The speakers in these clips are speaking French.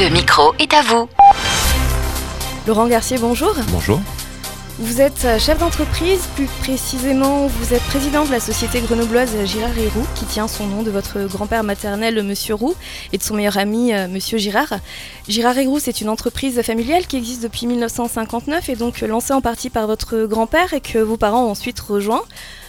Le micro est à vous. Laurent Garcier, bonjour. Bonjour. Vous êtes euh, chef d'entreprise, plus précisément, vous êtes président de la société grenobloise Girard et Roux, qui tient son nom de votre grand-père maternel, Monsieur Roux, et de son meilleur ami, euh, Monsieur Girard. Girard et Roux, c'est une entreprise familiale qui existe depuis 1959 et donc lancée en partie par votre grand-père et que vos parents ont ensuite rejoint.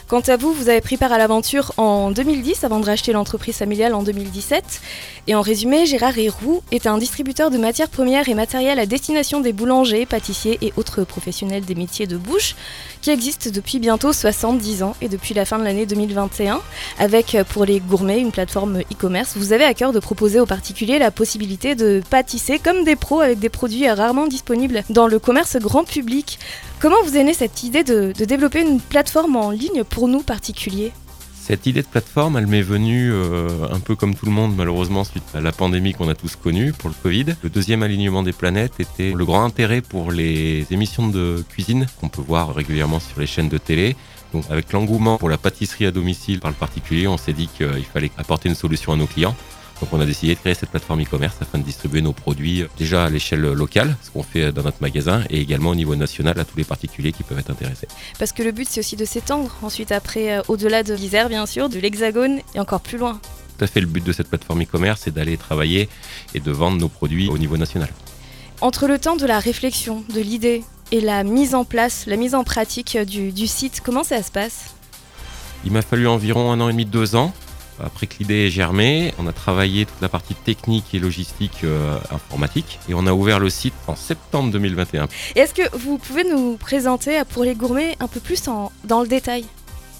Quant à vous, vous avez pris part à l'aventure en 2010 avant de racheter l'entreprise familiale en 2017. Et en résumé, Gérard Héroux est un distributeur de matières premières et matériel à destination des boulangers, pâtissiers et autres professionnels des métiers de bouche qui existe depuis bientôt 70 ans et depuis la fin de l'année 2021 avec pour les gourmets une plateforme e-commerce. Vous avez à cœur de proposer aux particuliers la possibilité de pâtisser comme des pros avec des produits rarement disponibles dans le commerce grand public. Comment vous est née cette idée de, développer une plateforme en ligne pour nous particuliers? Cette idée de plateforme, elle m'est venue euh, un peu comme tout le monde, malheureusement, suite à la pandémie qu'on a tous connue pour le Covid. Le deuxième alignement des planètes était le grand intérêt pour les émissions de cuisine qu'on peut voir régulièrement sur les chaînes de télé. Donc, avec l'engouement pour la pâtisserie à domicile par le particulier, on s'est dit qu'il fallait apporter une solution à nos clients. Donc on a décidé de créer cette plateforme e-commerce afin de distribuer nos produits euh, déjà à l'échelle locale, ce qu'on fait dans notre magasin, et également au niveau national à tous les particuliers qui peuvent être intéressés. Parce que le but c'est aussi de s'étendre ensuite après euh, au-delà de l'Isère bien sûr, de l'Hexagone et encore plus loin. Tout à fait, le but de cette plateforme e-commerce c'est d'aller travailler et de vendre nos produits au niveau national. Entre le temps de la réflexion, de l'idée et la mise en place, la mise en pratique du, du site, comment ça se passe? Il m'a fallu environ un an et demi, deux ans après que l'idée ait germé, on a travaillé toute la partie technique et logistique euh, informatique et on a ouvert le site en septembre 2021. Est-ce que vous pouvez nous présenter pour les gourmets un peu plus dans le détail?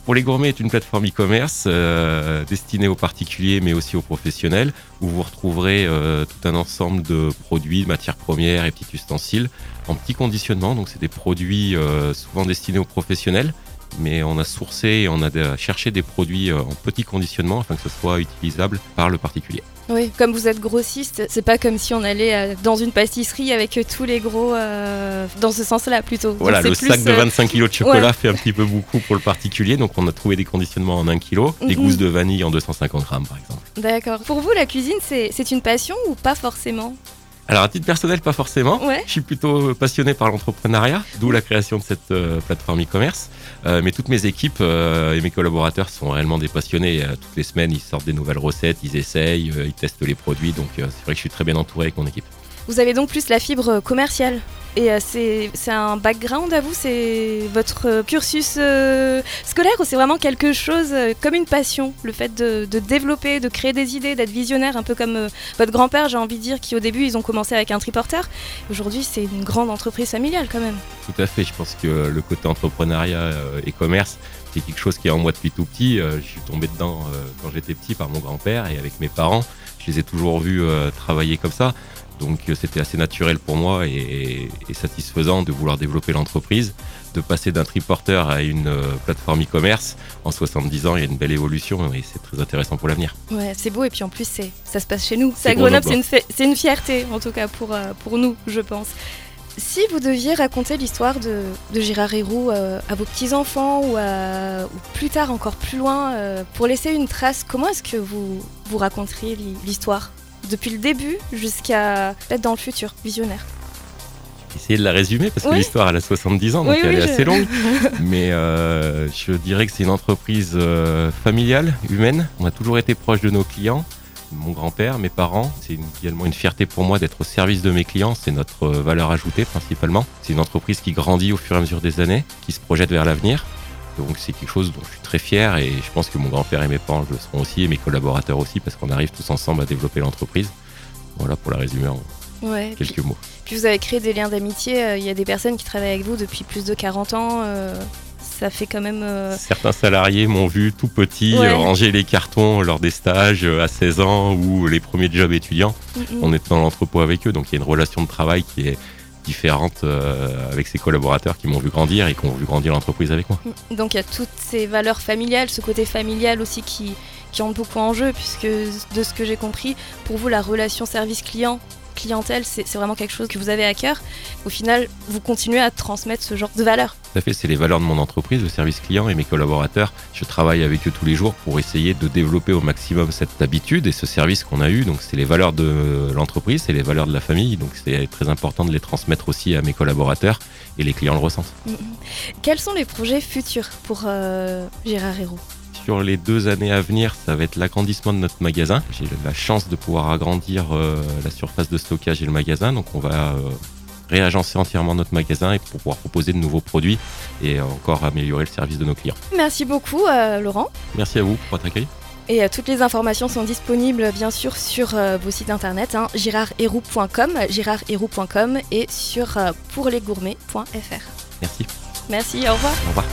Pour les gourmets est une plateforme e-commerce euh, destinée aux particuliers mais aussi aux professionnels où vous retrouverez euh, tout un ensemble de produits, matières premières et petits ustensiles en petit conditionnement. Donc c'est des produits souvent destinés aux professionnels mais on a sourcé et on a cherché des produits euh, en petit conditionnement afin que ce soit utilisable par le particulier. Oui, comme vous êtes grossiste, c'est pas comme si on allait euh, dans une pâtisserie avec tous les gros euh, dans ce sens-là plutôt. Voilà, le sac de 25 kg de chocolat fait un petit peu beaucoup pour le particulier, donc on a trouvé des conditionnements en 1 kg, des gousses de vanille en 250 grammes par exemple. D'accord. Pour vous, la cuisine, c'est une passion ou pas forcément? Alors à titre personnel, pas forcément. Je suis plutôt passionné par l'entrepreneuriat, d'où la création de cette euh, plateforme e-commerce. Euh, mais toutes mes équipes euh, et mes collaborateurs sont réellement des passionnés. toutes les semaines, ils sortent des nouvelles recettes, ils essayent, ils testent les produits. Donc c'est vrai que je suis très bien entouré avec mon équipe. Vous avez donc plus la fibre commerciale et euh, c'est un background à vous? C'est votre cursus euh, scolaire ou c'est vraiment quelque chose euh, comme une passion? Le fait de, développer, de créer des idées, d'être visionnaire, un peu comme votre grand-père, j'ai envie de dire, qui au début ils ont commencé avec un triporteur. Aujourd'hui, c'est une grande entreprise familiale quand même. Tout à fait. Je pense que le côté entrepreneuriat et commerce, c'est quelque chose qui est en moi depuis tout petit. je suis tombé dedans quand j'étais petit par mon grand-père et avec mes parents. Je les ai toujours vus travailler comme ça. Donc euh, c'était assez naturel pour moi et, satisfaisant de vouloir développer l'entreprise, de passer d'un triporteur à une euh, plateforme e-commerce. En 70 ans, il y a une belle évolution et c'est très intéressant pour l'avenir. Ouais, c'est beau et puis en plus, ça se passe chez nous. C'est à Grenoble, c'est une, fierté en tout cas pour, euh, pour nous, je pense. Si vous deviez raconter l'histoire de, de Gérard Héroux à vos petits-enfants ou, plus tard, encore plus loin, pour laisser une trace, comment est-ce que vous, vous raconteriez l'histoire? Depuis le début jusqu'à être dans le futur, visionnaire. Essayer de la résumer parce que l'histoire elle a 70 ans donc elle est assez longue. Mais euh, je dirais que c'est une entreprise euh, familiale, humaine. On a toujours été proche de nos clients. Mon grand-père, mes parents, c'est également une fierté pour moi d'être au service de mes clients. C'est notre euh, valeur ajoutée principalement. C'est une entreprise qui grandit au fur et à mesure des années, qui se projette vers l'avenir. Donc c'est quelque chose dont je suis très fier et je pense que mon grand-père et mes parents le seront aussi et mes collaborateurs aussi parce qu'on arrive tous ensemble à développer l'entreprise. Voilà pour la résumer en quelques mots. Puis vous avez créé des liens d'amitié, euh, il y a des personnes qui travaillent avec vous depuis plus de 40 ans. Euh, ça fait quand même. Euh, Certains salariés m'ont vu tout petit ranger les cartons lors des stages à 16 ans ou les premiers jobs étudiants. On est dans l'entrepôt avec eux, donc il y a une relation de travail qui est différentes euh, avec ses collaborateurs qui m'ont vu grandir et qui ont vu grandir l'entreprise avec moi. Donc il y a toutes ces valeurs familiales, ce côté familial aussi qui, qui entre beaucoup en jeu, puisque de ce que j'ai compris, pour vous, la relation service client, clientèle, c'est vraiment quelque chose que vous avez à cœur. Au final, vous continuez à transmettre ce genre de valeurs. Tout à fait, c'est les valeurs de mon entreprise, le service client et mes collaborateurs. Je travaille avec eux tous les jours pour essayer de développer au maximum cette habitude et ce service qu'on a eu. Donc c'est les valeurs de l'entreprise, c'est les valeurs de la famille. Donc c'est très important de les transmettre aussi à mes collaborateurs et les clients le ressentent. Mm, mm. Quels sont les projets futurs pour euh, Gérard Héroux? Sur les deux années à venir, ça va être l'agrandissement de notre magasin. J'ai la chance de pouvoir agrandir euh, la surface de stockage et le magasin, donc on va euh, réagencer entièrement notre magasin et pour pouvoir proposer de nouveaux produits et encore améliorer le service de nos clients. Merci beaucoup Laurent. Merci à vous pour votre accueil. Et toutes les informations sont disponibles bien sûr sur vos sites internet hein, girardheroux.com et sur pourlesgourmets.fr. Merci. Merci, au revoir. Au revoir.